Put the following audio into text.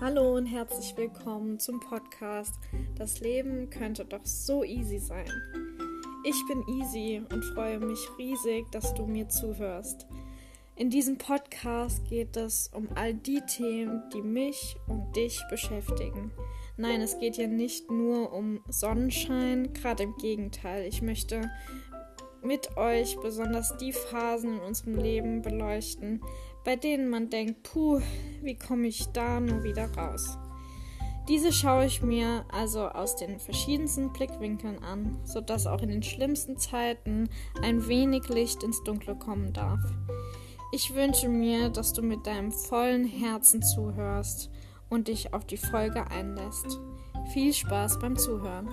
Hallo und herzlich willkommen zum Podcast Das Leben könnte doch so easy sein. Ich bin Easy und freue mich riesig, dass du mir zuhörst. In diesem Podcast geht es um all die Themen, die mich und dich beschäftigen. Nein, es geht hier nicht nur um Sonnenschein, gerade im Gegenteil. Ich möchte mit euch besonders die Phasen in unserem Leben beleuchten, bei denen man denkt, puh, wie komme ich da nur wieder raus? Diese schaue ich mir also aus den verschiedensten Blickwinkeln an, sodass auch in den schlimmsten Zeiten ein wenig Licht ins Dunkle kommen darf. Ich wünsche mir, dass du mit deinem vollen Herzen zuhörst und dich auf die Folge einlässt. Viel Spaß beim Zuhören.